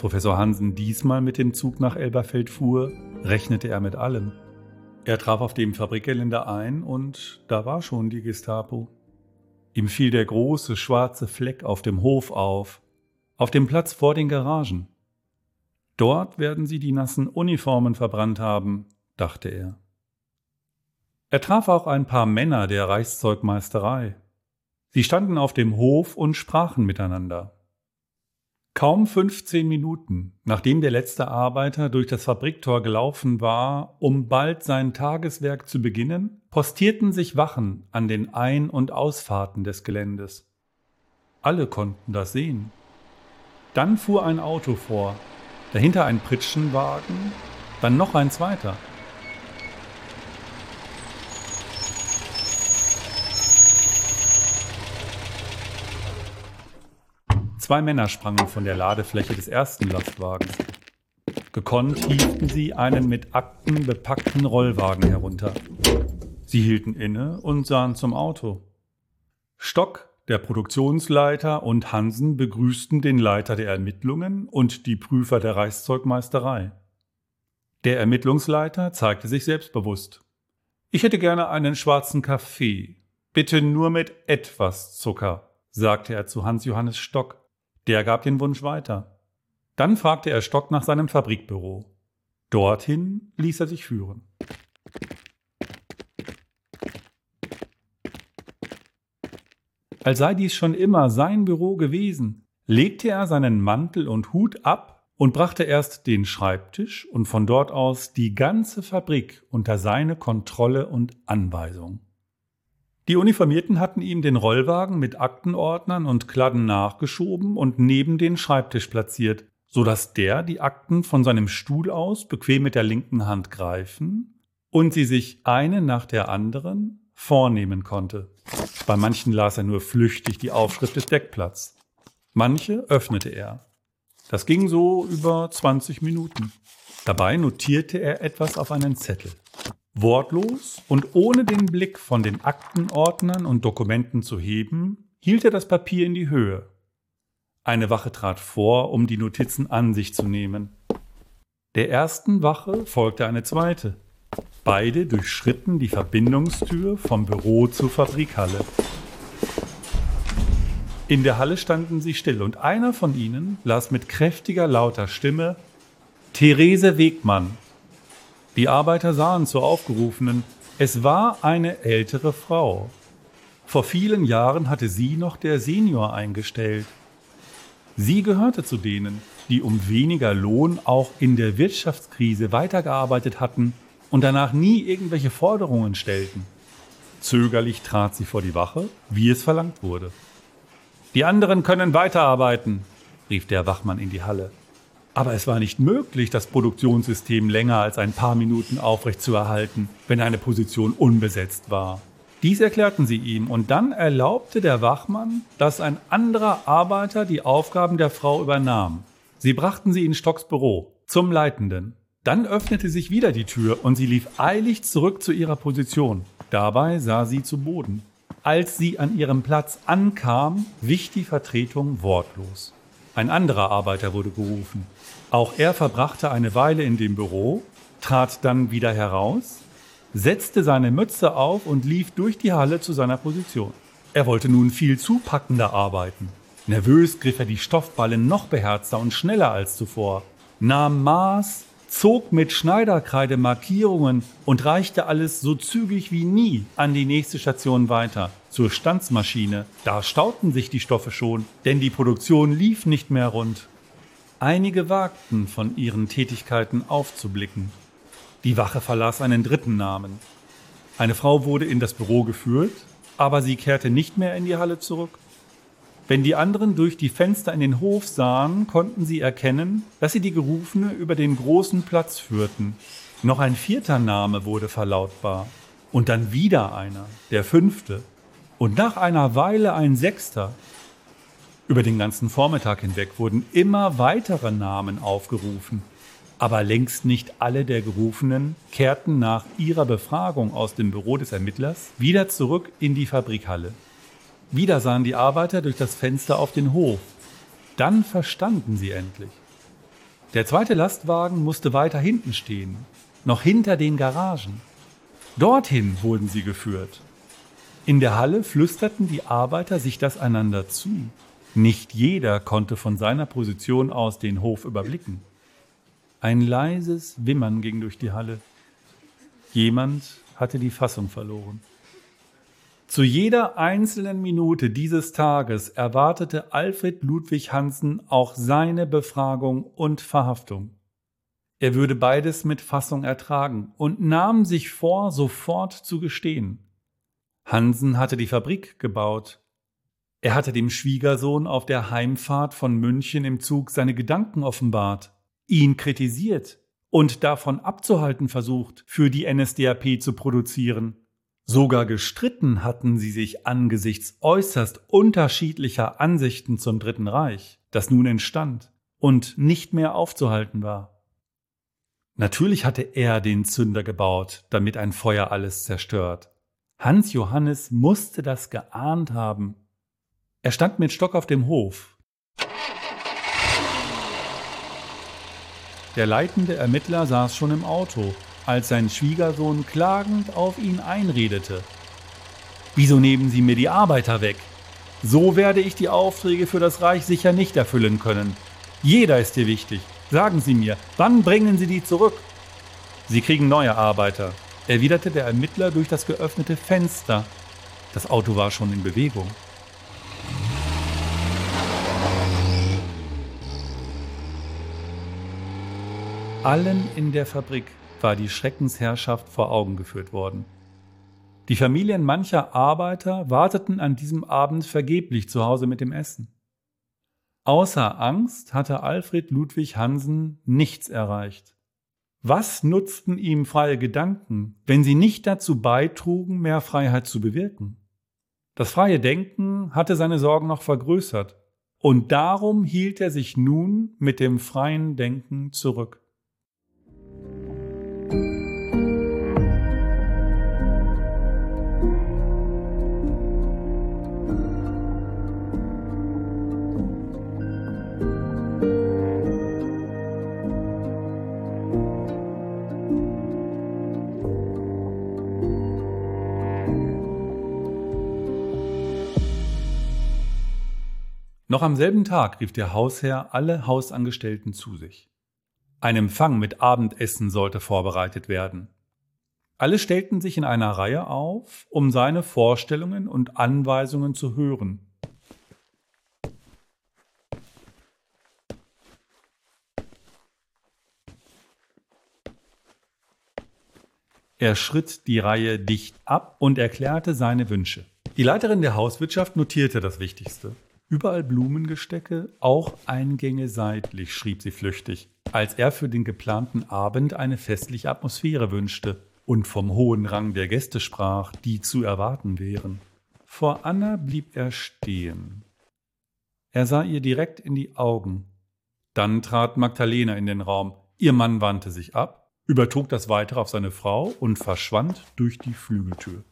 Professor Hansen diesmal mit dem Zug nach Elberfeld fuhr, rechnete er mit allem. Er traf auf dem Fabrikgelände ein und da war schon die Gestapo. Ihm fiel der große schwarze Fleck auf dem Hof auf, auf dem Platz vor den Garagen. Dort werden sie die nassen Uniformen verbrannt haben, dachte er. Er traf auch ein paar Männer der Reichszeugmeisterei. Sie standen auf dem Hof und sprachen miteinander. Kaum 15 Minuten, nachdem der letzte Arbeiter durch das Fabriktor gelaufen war, um bald sein Tageswerk zu beginnen, postierten sich Wachen an den Ein- und Ausfahrten des Geländes. Alle konnten das sehen. Dann fuhr ein Auto vor, dahinter ein Pritschenwagen, dann noch ein zweiter. Zwei Männer sprangen von der Ladefläche des ersten Lastwagens. Gekonnt hielten sie einen mit Akten bepackten Rollwagen herunter. Sie hielten inne und sahen zum Auto. Stock, der Produktionsleiter und Hansen begrüßten den Leiter der Ermittlungen und die Prüfer der Reichszeugmeisterei. Der Ermittlungsleiter zeigte sich selbstbewusst. Ich hätte gerne einen schwarzen Kaffee. Bitte nur mit etwas Zucker, sagte er zu Hans Johannes Stock, der gab den Wunsch weiter. Dann fragte er Stock nach seinem Fabrikbüro. Dorthin ließ er sich führen. Als sei dies schon immer sein Büro gewesen, legte er seinen Mantel und Hut ab und brachte erst den Schreibtisch und von dort aus die ganze Fabrik unter seine Kontrolle und Anweisung. Die Uniformierten hatten ihm den Rollwagen mit Aktenordnern und Kladden nachgeschoben und neben den Schreibtisch platziert, so dass der die Akten von seinem Stuhl aus bequem mit der linken Hand greifen und sie sich eine nach der anderen vornehmen konnte. Bei manchen las er nur flüchtig die Aufschrift des Deckplatz. Manche öffnete er. Das ging so über 20 Minuten. Dabei notierte er etwas auf einen Zettel. Wortlos und ohne den Blick von den Aktenordnern und Dokumenten zu heben, hielt er das Papier in die Höhe. Eine Wache trat vor, um die Notizen an sich zu nehmen. Der ersten Wache folgte eine zweite. Beide durchschritten die Verbindungstür vom Büro zur Fabrikhalle. In der Halle standen sie still und einer von ihnen las mit kräftiger, lauter Stimme Therese Wegmann, die Arbeiter sahen zur Aufgerufenen. Es war eine ältere Frau. Vor vielen Jahren hatte sie noch der Senior eingestellt. Sie gehörte zu denen, die um weniger Lohn auch in der Wirtschaftskrise weitergearbeitet hatten und danach nie irgendwelche Forderungen stellten. Zögerlich trat sie vor die Wache, wie es verlangt wurde. Die anderen können weiterarbeiten, rief der Wachmann in die Halle. Aber es war nicht möglich, das Produktionssystem länger als ein paar Minuten aufrechtzuerhalten, wenn eine Position unbesetzt war. Dies erklärten sie ihm und dann erlaubte der Wachmann, dass ein anderer Arbeiter die Aufgaben der Frau übernahm. Sie brachten sie in Stocks Büro, zum Leitenden. Dann öffnete sich wieder die Tür und sie lief eilig zurück zu ihrer Position. Dabei sah sie zu Boden. Als sie an ihrem Platz ankam, wich die Vertretung wortlos. Ein anderer Arbeiter wurde gerufen. Auch er verbrachte eine Weile in dem Büro, trat dann wieder heraus, setzte seine Mütze auf und lief durch die Halle zu seiner Position. Er wollte nun viel zupackender arbeiten. Nervös griff er die Stoffballen noch beherzter und schneller als zuvor, nahm Maß, zog mit Schneiderkreide Markierungen und reichte alles so zügig wie nie an die nächste Station weiter, zur Stanzmaschine. Da stauten sich die Stoffe schon, denn die Produktion lief nicht mehr rund. Einige wagten von ihren Tätigkeiten aufzublicken. Die Wache verlas einen dritten Namen. Eine Frau wurde in das Büro geführt, aber sie kehrte nicht mehr in die Halle zurück. Wenn die anderen durch die Fenster in den Hof sahen, konnten sie erkennen, dass sie die Gerufene über den großen Platz führten. Noch ein vierter Name wurde verlautbar. Und dann wieder einer, der fünfte. Und nach einer Weile ein sechster. Über den ganzen Vormittag hinweg wurden immer weitere Namen aufgerufen. Aber längst nicht alle der Gerufenen kehrten nach ihrer Befragung aus dem Büro des Ermittlers wieder zurück in die Fabrikhalle. Wieder sahen die Arbeiter durch das Fenster auf den Hof. Dann verstanden sie endlich. Der zweite Lastwagen musste weiter hinten stehen, noch hinter den Garagen. Dorthin wurden sie geführt. In der Halle flüsterten die Arbeiter sich das einander zu. Nicht jeder konnte von seiner Position aus den Hof überblicken. Ein leises Wimmern ging durch die Halle. Jemand hatte die Fassung verloren. Zu jeder einzelnen Minute dieses Tages erwartete Alfred Ludwig Hansen auch seine Befragung und Verhaftung. Er würde beides mit Fassung ertragen und nahm sich vor, sofort zu gestehen. Hansen hatte die Fabrik gebaut. Er hatte dem Schwiegersohn auf der Heimfahrt von München im Zug seine Gedanken offenbart, ihn kritisiert und davon abzuhalten versucht, für die NSDAP zu produzieren. Sogar gestritten hatten sie sich angesichts äußerst unterschiedlicher Ansichten zum Dritten Reich, das nun entstand und nicht mehr aufzuhalten war. Natürlich hatte er den Zünder gebaut, damit ein Feuer alles zerstört. Hans Johannes musste das geahnt haben. Er stand mit Stock auf dem Hof. Der leitende Ermittler saß schon im Auto, als sein Schwiegersohn klagend auf ihn einredete. Wieso nehmen Sie mir die Arbeiter weg? So werde ich die Aufträge für das Reich sicher nicht erfüllen können. Jeder ist dir wichtig. Sagen Sie mir, wann bringen Sie die zurück? Sie kriegen neue Arbeiter, erwiderte der Ermittler durch das geöffnete Fenster. Das Auto war schon in Bewegung. Allen in der Fabrik war die Schreckensherrschaft vor Augen geführt worden. Die Familien mancher Arbeiter warteten an diesem Abend vergeblich zu Hause mit dem Essen. Außer Angst hatte Alfred Ludwig Hansen nichts erreicht. Was nutzten ihm freie Gedanken, wenn sie nicht dazu beitrugen, mehr Freiheit zu bewirken? Das freie Denken hatte seine Sorgen noch vergrößert, und darum hielt er sich nun mit dem freien Denken zurück. Noch am selben Tag rief der Hausherr alle Hausangestellten zu sich. Ein Empfang mit Abendessen sollte vorbereitet werden. Alle stellten sich in einer Reihe auf, um seine Vorstellungen und Anweisungen zu hören. Er schritt die Reihe dicht ab und erklärte seine Wünsche. Die Leiterin der Hauswirtschaft notierte das Wichtigste. Überall Blumengestecke, auch Eingänge seitlich, schrieb sie flüchtig, als er für den geplanten Abend eine festliche Atmosphäre wünschte und vom hohen Rang der Gäste sprach, die zu erwarten wären. Vor Anna blieb er stehen. Er sah ihr direkt in die Augen. Dann trat Magdalena in den Raum. Ihr Mann wandte sich ab, übertrug das Weitere auf seine Frau und verschwand durch die Flügeltür.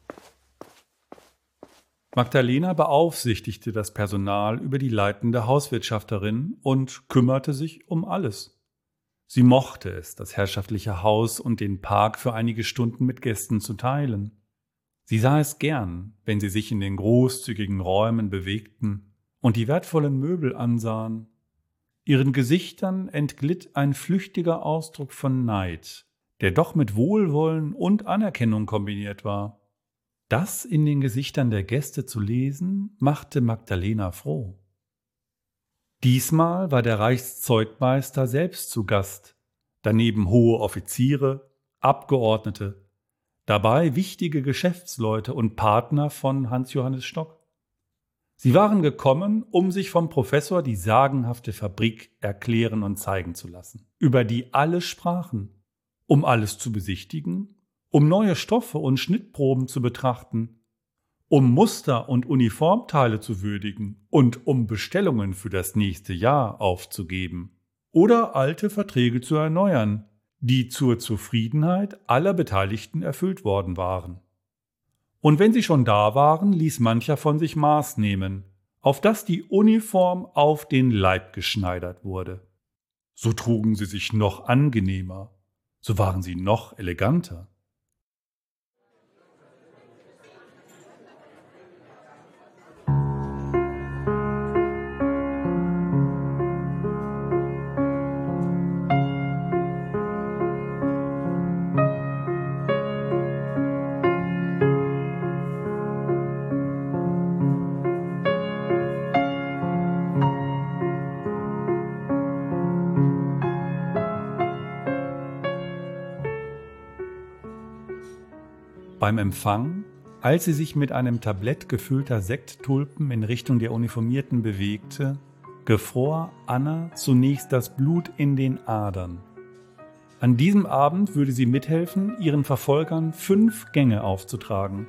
Magdalena beaufsichtigte das Personal über die leitende Hauswirtschafterin und kümmerte sich um alles. Sie mochte es, das herrschaftliche Haus und den Park für einige Stunden mit Gästen zu teilen. Sie sah es gern, wenn sie sich in den großzügigen Räumen bewegten und die wertvollen Möbel ansahen. Ihren Gesichtern entglitt ein flüchtiger Ausdruck von Neid, der doch mit Wohlwollen und Anerkennung kombiniert war. Das in den Gesichtern der Gäste zu lesen, machte Magdalena froh. Diesmal war der Reichszeugmeister selbst zu Gast, daneben hohe Offiziere, Abgeordnete, dabei wichtige Geschäftsleute und Partner von Hans Johannes Stock. Sie waren gekommen, um sich vom Professor die sagenhafte Fabrik erklären und zeigen zu lassen, über die alle sprachen, um alles zu besichtigen um neue Stoffe und Schnittproben zu betrachten, um Muster und Uniformteile zu würdigen und um Bestellungen für das nächste Jahr aufzugeben oder alte Verträge zu erneuern, die zur Zufriedenheit aller Beteiligten erfüllt worden waren. Und wenn sie schon da waren, ließ mancher von sich Maß nehmen, auf dass die Uniform auf den Leib geschneidert wurde. so trugen sie sich noch angenehmer, so waren sie noch eleganter. Beim Empfang, als sie sich mit einem Tablett gefüllter Sekttulpen in Richtung der Uniformierten bewegte, gefror Anna zunächst das Blut in den Adern. An diesem Abend würde sie mithelfen, ihren Verfolgern fünf Gänge aufzutragen.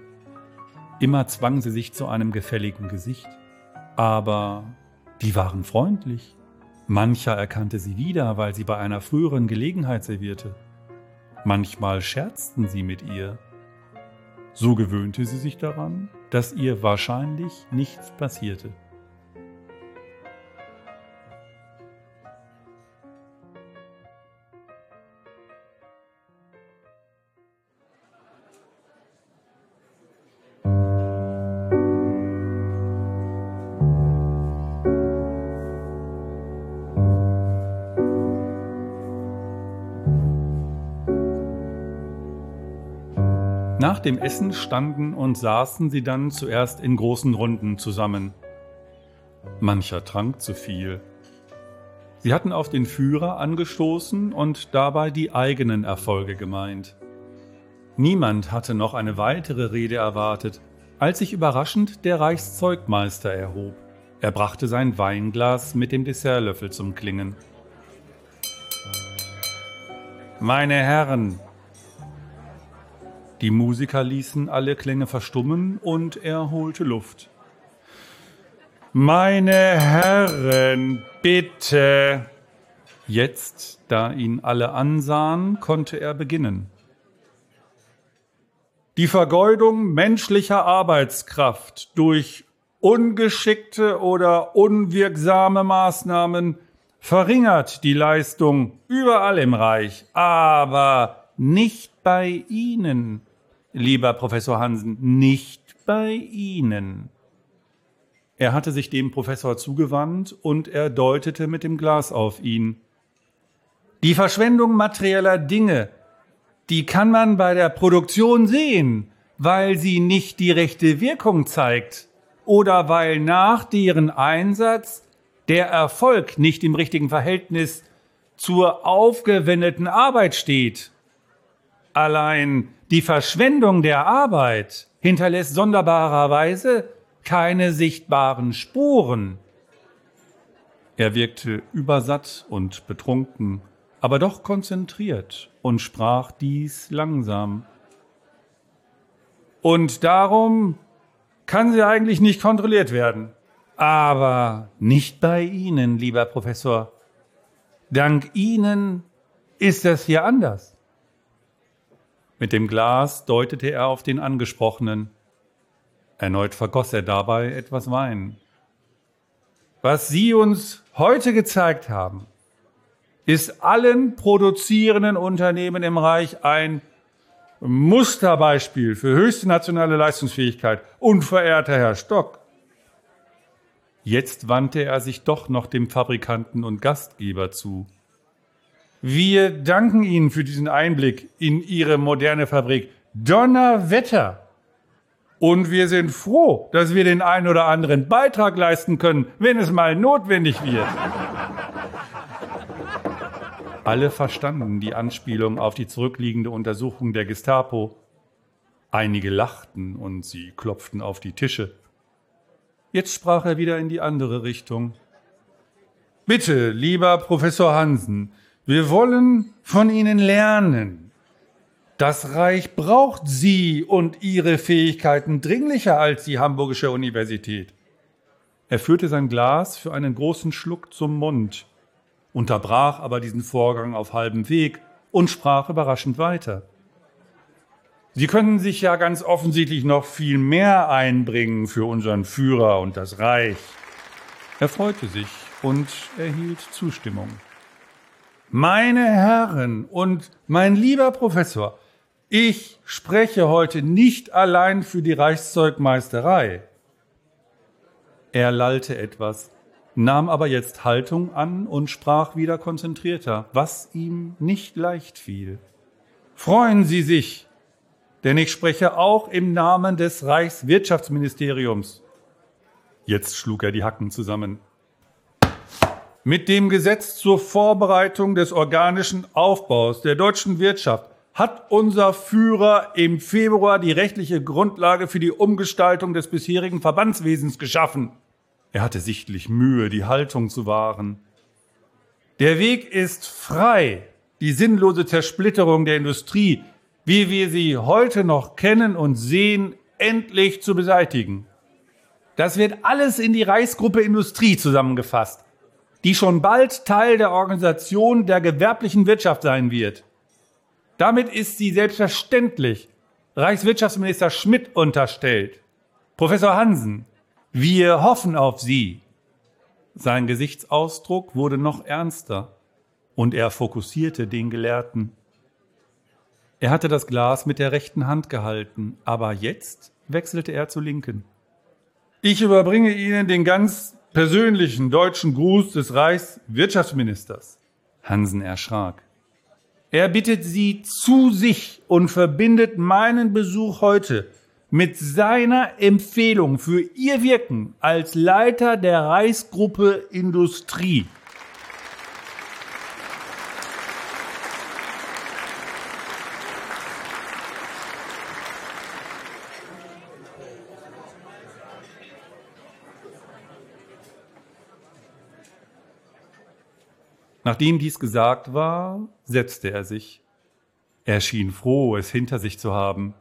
Immer zwang sie sich zu einem gefälligen Gesicht. Aber die waren freundlich. Mancher erkannte sie wieder, weil sie bei einer früheren Gelegenheit servierte. Manchmal scherzten sie mit ihr. So gewöhnte sie sich daran, dass ihr wahrscheinlich nichts passierte. Nach dem Essen standen und saßen sie dann zuerst in großen Runden zusammen. Mancher trank zu viel. Sie hatten auf den Führer angestoßen und dabei die eigenen Erfolge gemeint. Niemand hatte noch eine weitere Rede erwartet, als sich überraschend der Reichszeugmeister erhob. Er brachte sein Weinglas mit dem Dessertlöffel zum Klingen. Meine Herren, die Musiker ließen alle Klänge verstummen und er holte Luft. Meine Herren, bitte. Jetzt, da ihn alle ansahen, konnte er beginnen. Die Vergeudung menschlicher Arbeitskraft durch ungeschickte oder unwirksame Maßnahmen verringert die Leistung überall im Reich, aber nicht bei Ihnen lieber Professor Hansen, nicht bei Ihnen. Er hatte sich dem Professor zugewandt und er deutete mit dem Glas auf ihn. Die Verschwendung materieller Dinge, die kann man bei der Produktion sehen, weil sie nicht die rechte Wirkung zeigt oder weil nach deren Einsatz der Erfolg nicht im richtigen Verhältnis zur aufgewendeten Arbeit steht. Allein die Verschwendung der Arbeit hinterlässt sonderbarerweise keine sichtbaren Spuren. Er wirkte übersatt und betrunken, aber doch konzentriert und sprach dies langsam. Und darum kann sie eigentlich nicht kontrolliert werden. Aber nicht bei Ihnen, lieber Professor. Dank Ihnen ist das hier anders. Mit dem Glas deutete er auf den Angesprochenen. Erneut vergoss er dabei etwas Wein. Was Sie uns heute gezeigt haben, ist allen produzierenden Unternehmen im Reich ein Musterbeispiel für höchste nationale Leistungsfähigkeit. Unverehrter Herr Stock. Jetzt wandte er sich doch noch dem Fabrikanten und Gastgeber zu. Wir danken Ihnen für diesen Einblick in Ihre moderne Fabrik. Donnerwetter! Und wir sind froh, dass wir den einen oder anderen Beitrag leisten können, wenn es mal notwendig wird. Alle verstanden die Anspielung auf die zurückliegende Untersuchung der Gestapo. Einige lachten und sie klopften auf die Tische. Jetzt sprach er wieder in die andere Richtung. Bitte, lieber Professor Hansen, wir wollen von ihnen lernen. Das Reich braucht sie und ihre Fähigkeiten dringlicher als die Hamburgische Universität. Er führte sein Glas für einen großen Schluck zum Mund, unterbrach aber diesen Vorgang auf halbem Weg und sprach überraschend weiter. Sie können sich ja ganz offensichtlich noch viel mehr einbringen für unseren Führer und das Reich. Er freute sich und erhielt Zustimmung. Meine Herren und mein lieber Professor, ich spreche heute nicht allein für die Reichszeugmeisterei. Er lallte etwas, nahm aber jetzt Haltung an und sprach wieder konzentrierter, was ihm nicht leicht fiel. Freuen Sie sich, denn ich spreche auch im Namen des Reichswirtschaftsministeriums. Jetzt schlug er die Hacken zusammen. Mit dem Gesetz zur Vorbereitung des organischen Aufbaus der deutschen Wirtschaft hat unser Führer im Februar die rechtliche Grundlage für die Umgestaltung des bisherigen Verbandswesens geschaffen. Er hatte sichtlich Mühe, die Haltung zu wahren. Der Weg ist frei, die sinnlose Zersplitterung der Industrie, wie wir sie heute noch kennen und sehen, endlich zu beseitigen. Das wird alles in die Reichsgruppe Industrie zusammengefasst die schon bald Teil der Organisation der gewerblichen Wirtschaft sein wird. Damit ist sie selbstverständlich Reichswirtschaftsminister Schmidt unterstellt. Professor Hansen, wir hoffen auf Sie. Sein Gesichtsausdruck wurde noch ernster und er fokussierte den Gelehrten. Er hatte das Glas mit der rechten Hand gehalten, aber jetzt wechselte er zur linken. Ich überbringe Ihnen den ganz persönlichen deutschen Gruß des Reichswirtschaftsministers. Hansen erschrak. Er bittet Sie zu sich und verbindet meinen Besuch heute mit seiner Empfehlung für Ihr Wirken als Leiter der Reichsgruppe Industrie. Nachdem dies gesagt war, setzte er sich. Er schien froh, es hinter sich zu haben.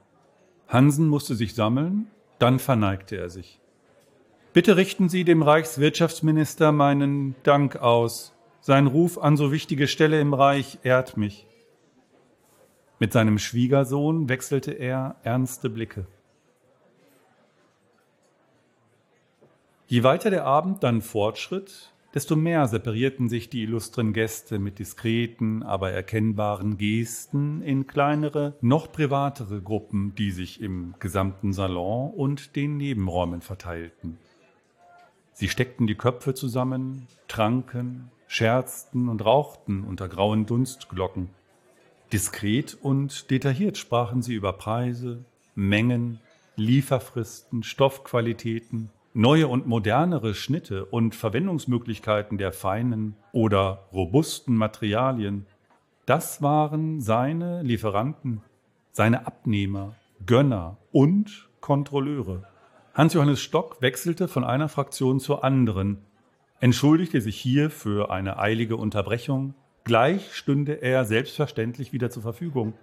Hansen musste sich sammeln, dann verneigte er sich. Bitte richten Sie dem Reichswirtschaftsminister meinen Dank aus. Sein Ruf an so wichtige Stelle im Reich ehrt mich. Mit seinem Schwiegersohn wechselte er ernste Blicke. Je weiter der Abend dann fortschritt, desto mehr separierten sich die illustren Gäste mit diskreten, aber erkennbaren Gesten in kleinere, noch privatere Gruppen, die sich im gesamten Salon und den Nebenräumen verteilten. Sie steckten die Köpfe zusammen, tranken, scherzten und rauchten unter grauen Dunstglocken. Diskret und detailliert sprachen sie über Preise, Mengen, Lieferfristen, Stoffqualitäten, neue und modernere Schnitte und Verwendungsmöglichkeiten der feinen oder robusten Materialien, das waren seine Lieferanten, seine Abnehmer, Gönner und Kontrolleure. Hans-Johannes Stock wechselte von einer Fraktion zur anderen, entschuldigte sich hier für eine eilige Unterbrechung, gleich stünde er selbstverständlich wieder zur Verfügung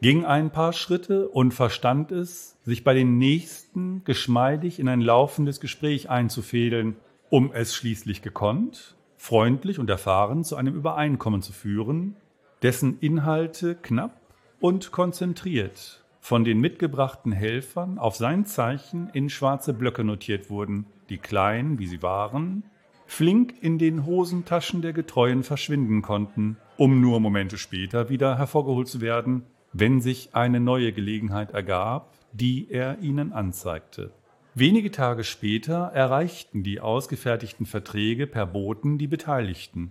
ging ein paar Schritte und verstand es, sich bei den nächsten geschmeidig in ein laufendes Gespräch einzufädeln, um es schließlich gekonnt, freundlich und erfahren zu einem Übereinkommen zu führen, dessen Inhalte knapp und konzentriert von den mitgebrachten Helfern auf sein Zeichen in schwarze Blöcke notiert wurden, die klein, wie sie waren, flink in den Hosentaschen der Getreuen verschwinden konnten, um nur Momente später wieder hervorgeholt zu werden, wenn sich eine neue Gelegenheit ergab, die er ihnen anzeigte. Wenige Tage später erreichten die ausgefertigten Verträge per Boten die Beteiligten.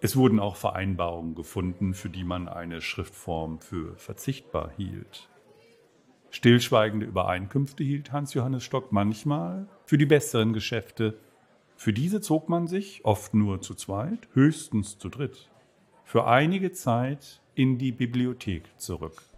Es wurden auch Vereinbarungen gefunden, für die man eine Schriftform für verzichtbar hielt. Stillschweigende Übereinkünfte hielt Hans Johannes Stock manchmal für die besseren Geschäfte. Für diese zog man sich, oft nur zu zweit, höchstens zu dritt, für einige Zeit in die Bibliothek zurück.